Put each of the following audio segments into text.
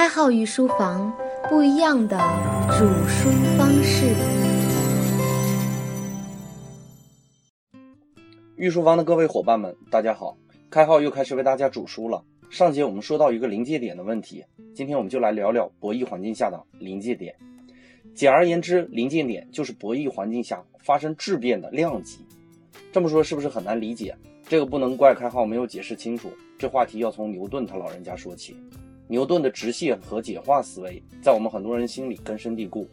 开号御书房，不一样的煮书方式。御书房的各位伙伴们，大家好！开号又开始为大家煮书了。上节我们说到一个临界点的问题，今天我们就来聊聊博弈环境下的临界点。简而言之，临界点就是博弈环境下发生质变的量级。这么说是不是很难理解？这个不能怪开号没有解释清楚。这话题要从牛顿他老人家说起。牛顿的直线和简化思维在我们很多人心里根深蒂固，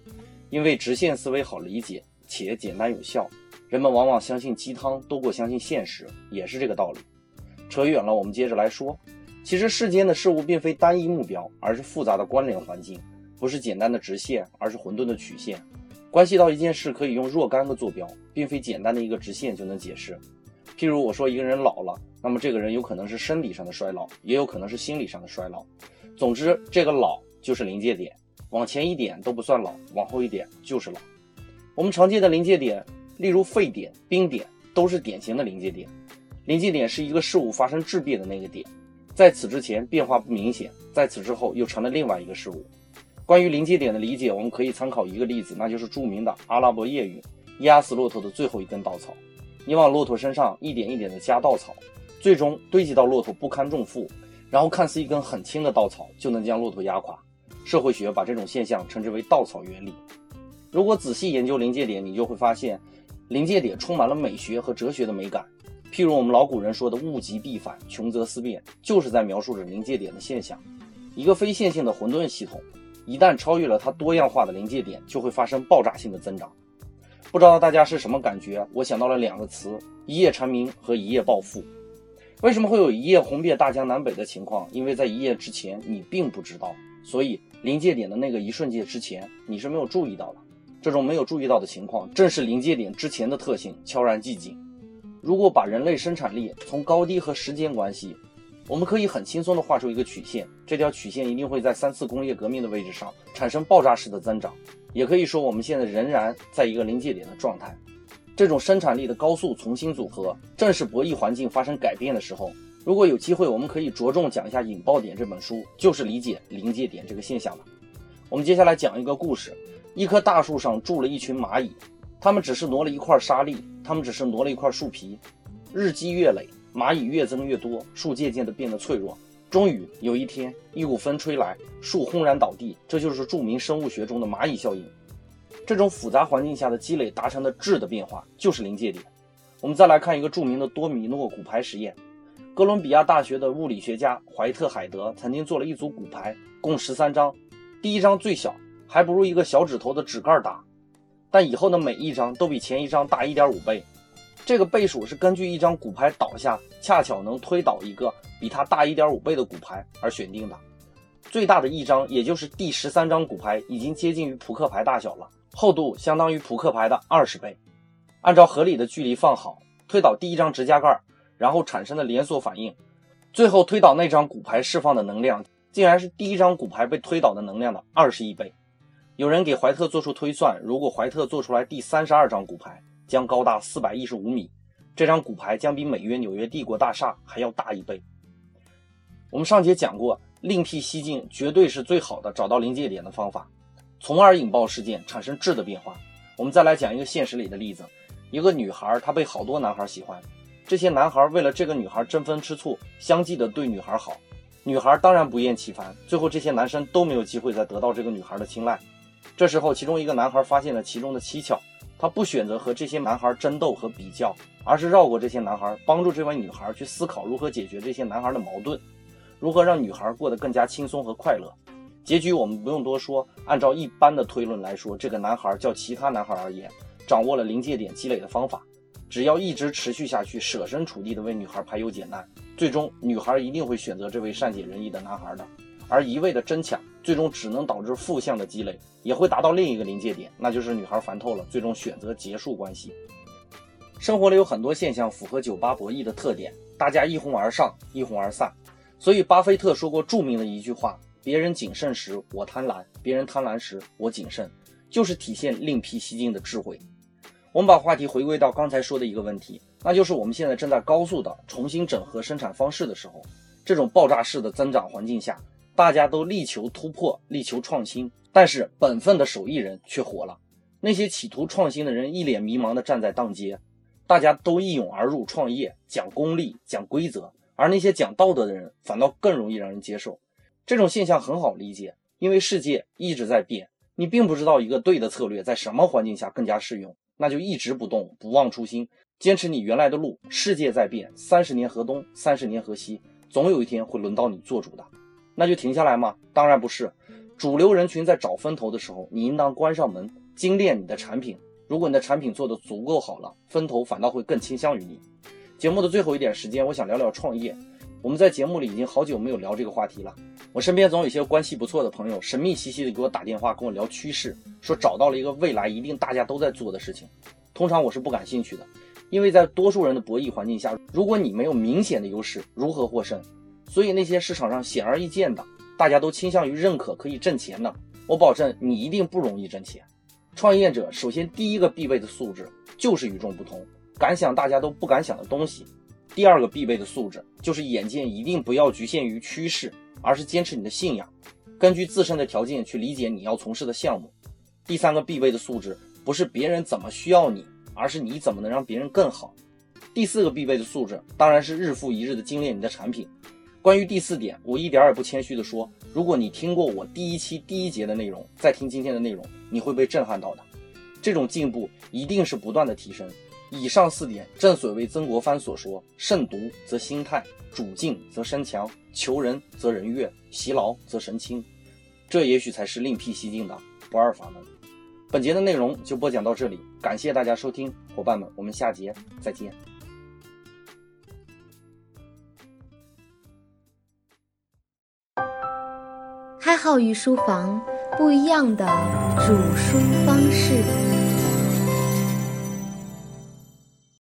因为直线思维好理解且简单有效，人们往往相信鸡汤多过相信现实，也是这个道理。扯远了，我们接着来说。其实世间的事物并非单一目标，而是复杂的关联环境，不是简单的直线，而是混沌的曲线。关系到一件事，可以用若干个坐标，并非简单的一个直线就能解释。譬如我说一个人老了，那么这个人有可能是生理上的衰老，也有可能是心理上的衰老。总之，这个老就是临界点，往前一点都不算老，往后一点就是老。我们常见的临界点，例如沸点、冰点，都是典型的临界点。临界点是一个事物发生质变的那个点，在此之前变化不明显，在此之后又成了另外一个事物。关于临界点的理解，我们可以参考一个例子，那就是著名的阿拉伯夜语：“压死骆驼的最后一根稻草。”你往骆驼身上一点一点的加稻草，最终堆积到骆驼不堪重负，然后看似一根很轻的稻草就能将骆驼压垮。社会学把这种现象称之为稻草原理。如果仔细研究临界点，你就会发现，临界点充满了美学和哲学的美感。譬如我们老古人说的“物极必反，穷则思变”，就是在描述着临界点的现象。一个非线性的混沌系统，一旦超越了它多样化的临界点，就会发生爆炸性的增长。不知道大家是什么感觉？我想到了两个词：一夜蝉鸣和一夜暴富。为什么会有一夜红遍大江南北的情况？因为在一夜之前你并不知道，所以临界点的那个一瞬间之前你是没有注意到的。这种没有注意到的情况，正是临界点之前的特性——悄然寂静。如果把人类生产力从高低和时间关系，我们可以很轻松地画出一个曲线，这条曲线一定会在三次工业革命的位置上产生爆炸式的增长。也可以说，我们现在仍然在一个临界点的状态。这种生产力的高速重新组合，正是博弈环境发生改变的时候。如果有机会，我们可以着重讲一下《引爆点》这本书，就是理解临界点这个现象的。我们接下来讲一个故事：一棵大树上住了一群蚂蚁，它们只是挪了一块沙粒，它们只是挪了一块树皮。日积月累，蚂蚁越增越多，树渐渐地变得脆弱。终于有一天，一股风吹来，树轰然倒地。这就是著名生物学中的蚂蚁效应。这种复杂环境下的积累达成的质的变化，就是临界点。我们再来看一个著名的多米诺骨牌实验。哥伦比亚大学的物理学家怀特海德曾经做了一组骨牌，共十三张。第一张最小，还不如一个小指头的指盖大，但以后的每一张都比前一张大一点五倍。这个倍数是根据一张骨牌倒下，恰巧能推倒一个比它大一点五倍的骨牌而选定的。最大的一张，也就是第十三张骨牌，已经接近于扑克牌大小了，厚度相当于扑克牌的二十倍。按照合理的距离放好，推倒第一张指甲盖，然后产生的连锁反应，最后推倒那张骨牌释放的能量，竟然是第一张骨牌被推倒的能量的二十亿倍。有人给怀特做出推算，如果怀特做出来第三十二张骨牌，将高达四百一十五米，这张骨牌将比美约纽约帝国大厦还要大一倍。我们上节讲过，另辟蹊径绝对是最好的找到临界点的方法，从而引爆事件，产生质的变化。我们再来讲一个现实里的例子：一个女孩，她被好多男孩喜欢，这些男孩为了这个女孩争风吃醋，相继的对女孩好，女孩当然不厌其烦。最后这些男生都没有机会再得到这个女孩的青睐。这时候，其中一个男孩发现了其中的蹊跷。他不选择和这些男孩争斗和比较，而是绕过这些男孩，帮助这位女孩去思考如何解决这些男孩的矛盾，如何让女孩过得更加轻松和快乐。结局我们不用多说，按照一般的推论来说，这个男孩较其他男孩而言，掌握了临界点积累的方法，只要一直持续下去，舍身处地的为女孩排忧解难，最终女孩一定会选择这位善解人意的男孩的。而一味的争抢，最终只能导致负向的积累，也会达到另一个临界点，那就是女孩烦透了，最终选择结束关系。生活里有很多现象符合酒吧博弈的特点，大家一哄而上，一哄而散。所以巴菲特说过著名的一句话：“别人谨慎时，我贪婪；别人贪婪时，我谨慎。”就是体现另辟蹊径的智慧。我们把话题回归到刚才说的一个问题，那就是我们现在正在高速的重新整合生产方式的时候，这种爆炸式的增长环境下。大家都力求突破，力求创新，但是本分的手艺人却火了。那些企图创新的人一脸迷茫地站在当街，大家都一涌而入创业，讲功利，讲规则，而那些讲道德的人反倒更容易让人接受。这种现象很好理解，因为世界一直在变，你并不知道一个对的策略在什么环境下更加适用，那就一直不动，不忘初心，坚持你原来的路。世界在变，三十年河东，三十年河西，总有一天会轮到你做主的，那就停下来吗？当然不是。主流人群在找风投的时候，你应当关上门。精炼你的产品，如果你的产品做得足够好了，风投反倒会更倾向于你。节目的最后一点时间，我想聊聊创业。我们在节目里已经好久没有聊这个话题了。我身边总有一些关系不错的朋友，神秘兮兮的给我打电话，跟我聊趋势，说找到了一个未来一定大家都在做的事情。通常我是不感兴趣的，因为在多数人的博弈环境下，如果你没有明显的优势，如何获胜？所以那些市场上显而易见的，大家都倾向于认可可以挣钱的，我保证你一定不容易挣钱。创业者首先第一个必备的素质就是与众不同，敢想大家都不敢想的东西。第二个必备的素质就是眼界一定不要局限于趋势，而是坚持你的信仰，根据自身的条件去理解你要从事的项目。第三个必备的素质不是别人怎么需要你，而是你怎么能让别人更好。第四个必备的素质当然是日复一日的精炼你的产品。关于第四点，我一点也不谦虚的说，如果你听过我第一期第一节的内容，再听今天的内容，你会被震撼到的。这种进步一定是不断的提升。以上四点正所谓曾国藩所说：慎独则心态，主静则身强，求人则人悦，习劳则神清。这也许才是另辟蹊径的不二法门。本节的内容就播讲到这里，感谢大家收听，伙伴们，我们下节再见。开号与书房不一样的煮书方式。